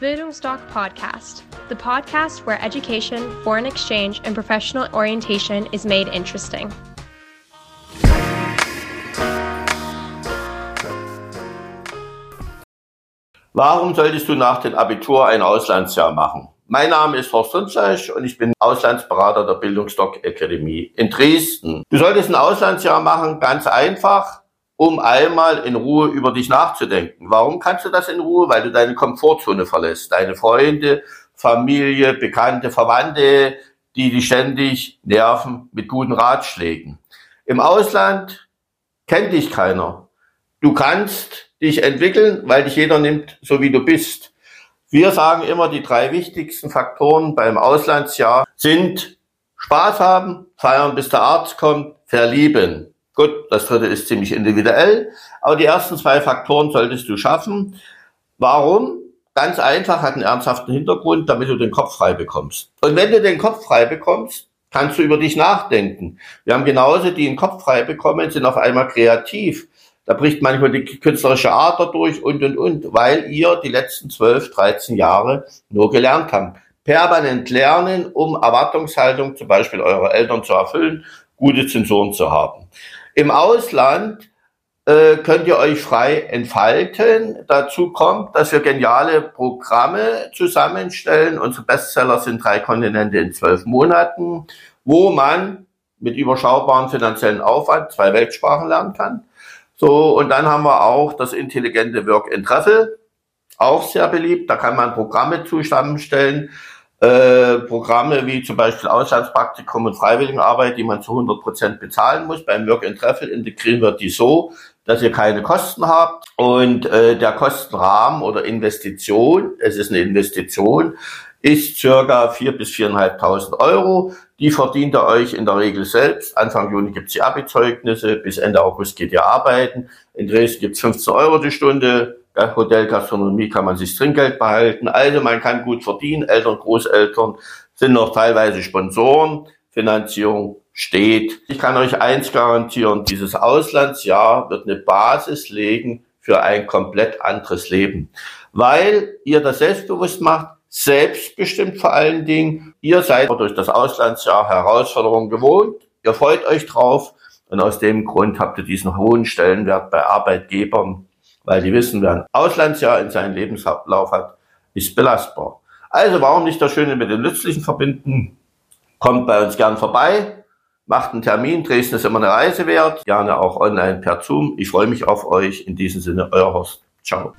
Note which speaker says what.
Speaker 1: Bildungsdoc Podcast, the podcast where education, foreign exchange, and professional orientation is made interesting.
Speaker 2: Warum solltest du nach dem Abitur ein Auslandsjahr machen? Mein Name ist Horst Runzleich und ich bin Auslandsberater der Bildungsdoc Akademie in Dresden. Du solltest ein Auslandsjahr machen, ganz einfach, um einmal in Ruhe über dich nachzudenken. Warum kannst du das in Ruhe? Weil du deine Komfortzone verlässt. Deine Freunde, Familie, Bekannte, Verwandte, die dich ständig nerven mit guten Ratschlägen. Im Ausland kennt dich keiner. Du kannst dich entwickeln, weil dich jeder nimmt, so wie du bist. Wir sagen immer, die drei wichtigsten Faktoren beim Auslandsjahr sind Spaß haben, feiern, bis der Arzt kommt, verlieben. Gut, das dritte ist ziemlich individuell, aber die ersten zwei Faktoren solltest du schaffen. Warum? Ganz einfach, hat einen ernsthaften Hintergrund, damit du den Kopf frei bekommst. Und wenn du den Kopf frei bekommst, kannst du über dich nachdenken. Wir haben genauso, die den Kopf frei bekommen, sind auf einmal kreativ. Da bricht manchmal die künstlerische Ader durch und, und, und, weil ihr die letzten 12, 13 Jahre nur gelernt habt. Permanent lernen, um Erwartungshaltung zum Beispiel eurer Eltern zu erfüllen, gute Zensoren zu haben. Im Ausland äh, könnt ihr euch frei entfalten. Dazu kommt, dass wir geniale Programme zusammenstellen. Unsere Bestseller sind drei Kontinente in zwölf Monaten, wo man mit überschaubarem finanziellen Aufwand zwei Weltsprachen lernen kann. So, und dann haben wir auch das intelligente Work and Travel, auch sehr beliebt. Da kann man Programme zusammenstellen, äh, Programme wie zum Beispiel Auslandspraktikum und Freiwilligenarbeit, die man zu 100 Prozent bezahlen muss. Beim Work and Travel integrieren wir die so, dass ihr keine Kosten habt und äh, der Kostenrahmen oder Investition, es ist eine Investition, ist circa vier bis viereinhalbtausend Euro. Die verdient ihr euch in der Regel selbst. Anfang Juni gibt's die Abi-Zeugnisse, bis Ende August geht ihr arbeiten. In Dresden gibt's 15 Euro die Stunde, Hotelgastronomie kann man sich Trinkgeld behalten. Also man kann gut verdienen. Eltern, Großeltern sind noch teilweise Sponsoren. Finanzierung steht. Ich kann euch eins garantieren, dieses Auslandsjahr wird eine Basis legen für ein komplett anderes Leben. Weil ihr das selbstbewusst macht, selbstbestimmt vor allen Dingen. Ihr seid durch das Auslandsjahr Herausforderungen gewohnt. Ihr freut euch drauf. Und aus dem Grund habt ihr diesen hohen Stellenwert bei Arbeitgebern weil die wissen, wer ein Auslandsjahr in seinem Lebenslauf hat, ist belastbar. Also warum nicht das Schöne mit dem Nützlichen verbinden? Kommt bei uns gern vorbei, macht einen Termin. Dresden ist immer eine Reise wert. Gerne auch online per Zoom. Ich freue mich auf euch. In diesem Sinne, euer Horst. Ciao.